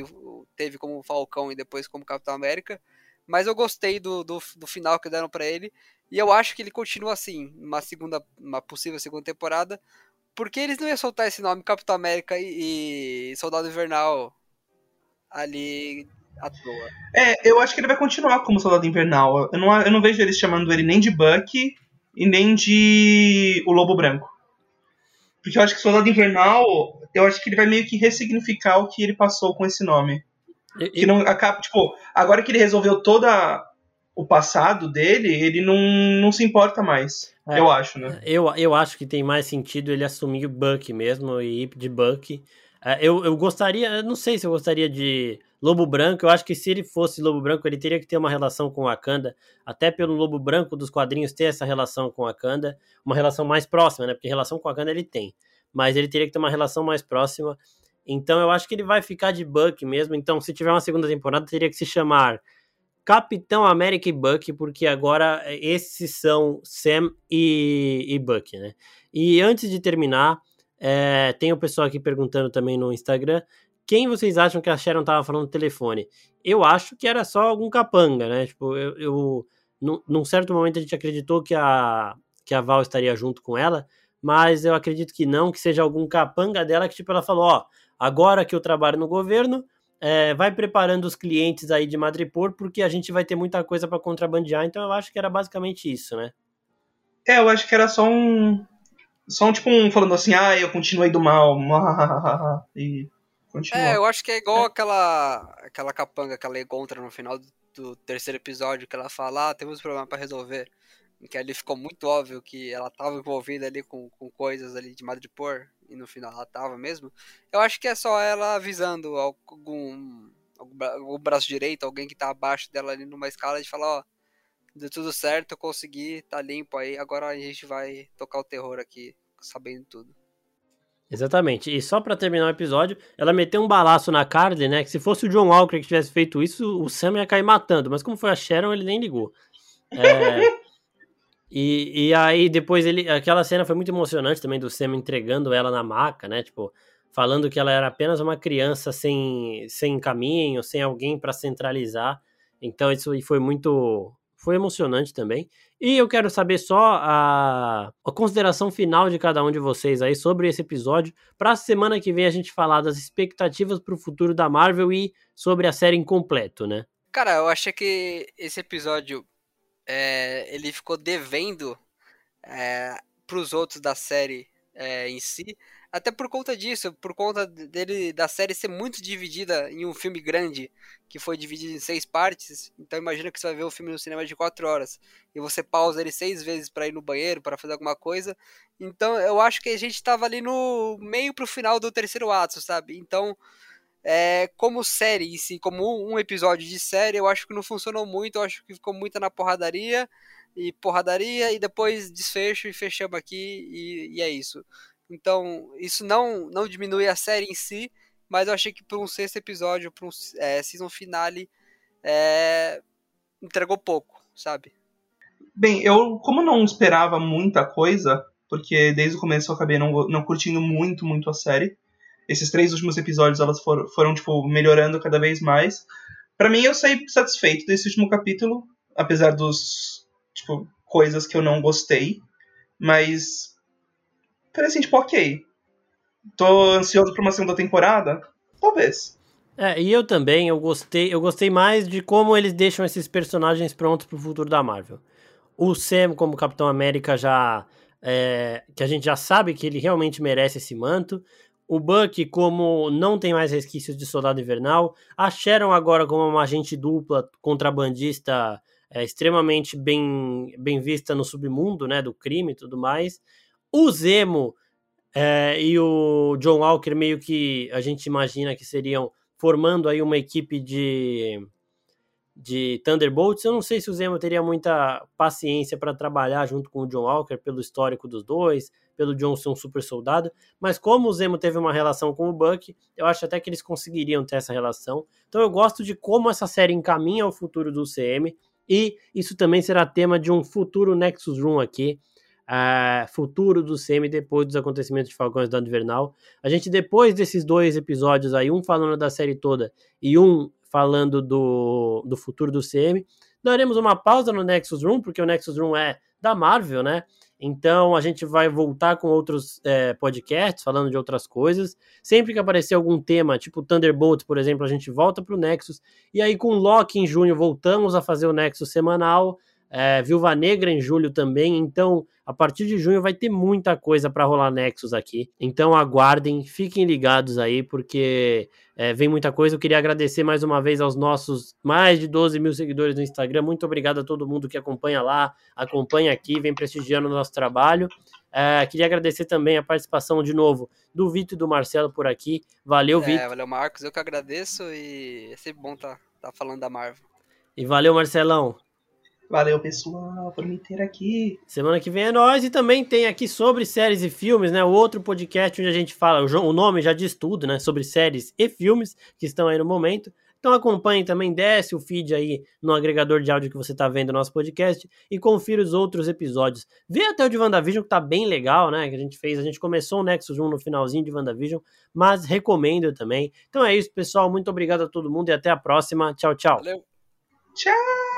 teve como Falcão e depois como Capitão América, mas eu gostei do, do, do final que deram para ele, e eu acho que ele continua assim, uma segunda, uma possível segunda temporada, porque eles não iam soltar esse nome Capitão América e, e Soldado Invernal ali à toa. É, eu acho que ele vai continuar como Soldado Invernal. Eu não, eu não vejo eles chamando ele nem de Bucky e nem de o Lobo Branco. Porque eu acho que Soldado Invernal, eu acho que ele vai meio que ressignificar o que ele passou com esse nome. E- Que não acaba, tipo, agora que ele resolveu toda o passado dele, ele não, não se importa mais. É. Eu acho, né? Eu, eu acho que tem mais sentido ele assumir o Buck mesmo e ir de Buck. É, Eu, eu gostaria, eu não sei se eu gostaria de Lobo Branco. Eu acho que se ele fosse Lobo Branco, ele teria que ter uma relação com Wakanda, até pelo Lobo Branco dos quadrinhos ter essa relação com Wakanda, uma relação mais próxima, né? Porque relação com Wakanda ele tem, mas ele teria que ter uma relação mais próxima. Então eu acho que ele vai ficar de Buck mesmo. Então, se tiver uma segunda temporada, teria que se chamar Capitão América e Buck, porque agora eh, esses são Sam e, e Buck, né? E antes de terminar, é, tem o pessoal aqui perguntando também no Instagram quem vocês acham que a Sharon tava falando no telefone. Eu acho que era só algum capanga, né? Tipo, eu, eu num, num certo momento a gente acreditou que a, que a Val estaria junto com ela, mas eu acredito que não, que seja algum capanga dela que, tipo, ela falou, ó, agora que eu trabalho no governo, é, vai preparando os clientes aí de Madripoor, porque a gente vai ter muita coisa para contrabandear, então eu acho que era basicamente isso, né? É, eu acho que era só um. Só um tipo um falando assim, ah, eu continuei do mal. e continua. É, eu acho que é igual aquela aquela capanga que ela encontra no final do, terceiro episódio, que ela fala, ah, temos um problema pra resolver. Em que ali ficou muito óbvio que ela tava envolvida ali com, com coisas ali de Madripoor, e no final ela tava mesmo. Eu acho que é só ela avisando algum, algum, bra- algum braço direito, alguém que tá abaixo dela ali numa escala de falar, ó, deu tudo certo, eu consegui, tá limpo aí, agora a gente vai tocar o terror aqui, sabendo tudo. Exatamente. E só pra terminar o episódio, ela meteu um balaço na Carly, né? Que se fosse o John Walker que tivesse feito isso, o Sam ia cair matando. Mas como foi a Sharon, ele nem ligou. É, e, e aí depois ele. Aquela cena foi muito emocionante também do Sam entregando ela na maca, né? Tipo, falando que ela era apenas uma criança sem, sem caminho, sem alguém pra centralizar. Então isso foi muito. Foi emocionante também. E eu quero saber só a, a consideração final de cada um de vocês aí sobre esse episódio. Pra semana que vem a gente falar das expectativas pro futuro da Marvel e sobre a série incompleto, né? Cara, eu achei que esse episódio é, ele ficou devendo é, pros outros da série é, em si, até por conta disso, por conta dele da série ser muito dividida em um filme grande, que foi dividido em seis partes. Então imagina que você vai ver o filme no cinema de quatro horas e você pausa ele seis vezes para ir no banheiro, para fazer alguma coisa. Então eu acho que a gente tava ali no meio pro final do terceiro ato, sabe? Então é, como série em si, como um episódio de série, eu acho que não funcionou muito, eu acho que ficou muito na porradaria e porradaria e depois desfecho e fechamos aqui e, e é isso. Então, isso não, não diminui a série em si, mas eu achei que para um sexto episódio, para um é, season finale, é, entregou pouco, sabe? Bem, eu, como não esperava muita coisa, porque desde o começo eu acabei não, não curtindo muito, muito a série, esses três últimos episódios elas foram, foram tipo, melhorando cada vez mais. Para mim, eu saí satisfeito desse último capítulo, apesar dos, tipo, coisas que eu não gostei. Mas. Falei assim, tipo, ok. Tô ansioso pra uma segunda temporada? Talvez. É, e eu também, eu gostei, eu gostei mais de como eles deixam esses personagens prontos pro futuro da Marvel. O Sam como Capitão América já é, que a gente já sabe que ele realmente merece esse manto. O Buck, como não tem mais resquícios de soldado invernal, a Sharon agora como uma agente dupla, contrabandista é, extremamente bem, bem vista no submundo, né, do crime e tudo mais. O Zemo é, e o John Walker meio que a gente imagina que seriam formando aí uma equipe de de Thunderbolts. Eu não sei se o Zemo teria muita paciência para trabalhar junto com o John Walker pelo histórico dos dois, pelo John ser um super soldado, mas como o Zemo teve uma relação com o Buck, eu acho até que eles conseguiriam ter essa relação. Então eu gosto de como essa série encaminha o futuro do CM e isso também será tema de um futuro Nexus Room aqui. Uh, futuro do CM depois dos acontecimentos de Falcões do Invernal. A gente, depois desses dois episódios aí, um falando da série toda e um falando do, do futuro do CM. Daremos uma pausa no Nexus Room, porque o Nexus Room é da Marvel, né? Então a gente vai voltar com outros é, podcasts falando de outras coisas. Sempre que aparecer algum tema, tipo Thunderbolt, por exemplo, a gente volta para o Nexus. E aí com Loki em junho voltamos a fazer o Nexus semanal. É, Viúva Negra em julho também. Então a partir de junho vai ter muita coisa para rolar Nexus aqui. Então aguardem, fiquem ligados aí, porque é, vem muita coisa. Eu queria agradecer mais uma vez aos nossos mais de 12 mil seguidores no Instagram. Muito obrigado a todo mundo que acompanha lá, acompanha aqui, vem prestigiando o nosso trabalho. É, queria agradecer também a participação de novo do Vitor e do Marcelo por aqui. Valeu, é, Vitor. Valeu, Marcos. Eu que agradeço e é sempre bom estar tá, tá falando da Marvel. E valeu, Marcelão. Valeu, pessoal, por me ter aqui. Semana que vem é nós e também tem aqui sobre séries e filmes, né? O outro podcast onde a gente fala, o nome já diz tudo, né? Sobre séries e filmes que estão aí no momento. Então acompanhe também, desce o feed aí no agregador de áudio que você está vendo o nosso podcast e confira os outros episódios. Vê até o de WandaVision que tá bem legal, né? Que a gente fez, a gente começou o Nexus 1 no finalzinho de WandaVision, mas recomendo também. Então é isso, pessoal. Muito obrigado a todo mundo e até a próxima. Tchau, tchau. Valeu. Tchau.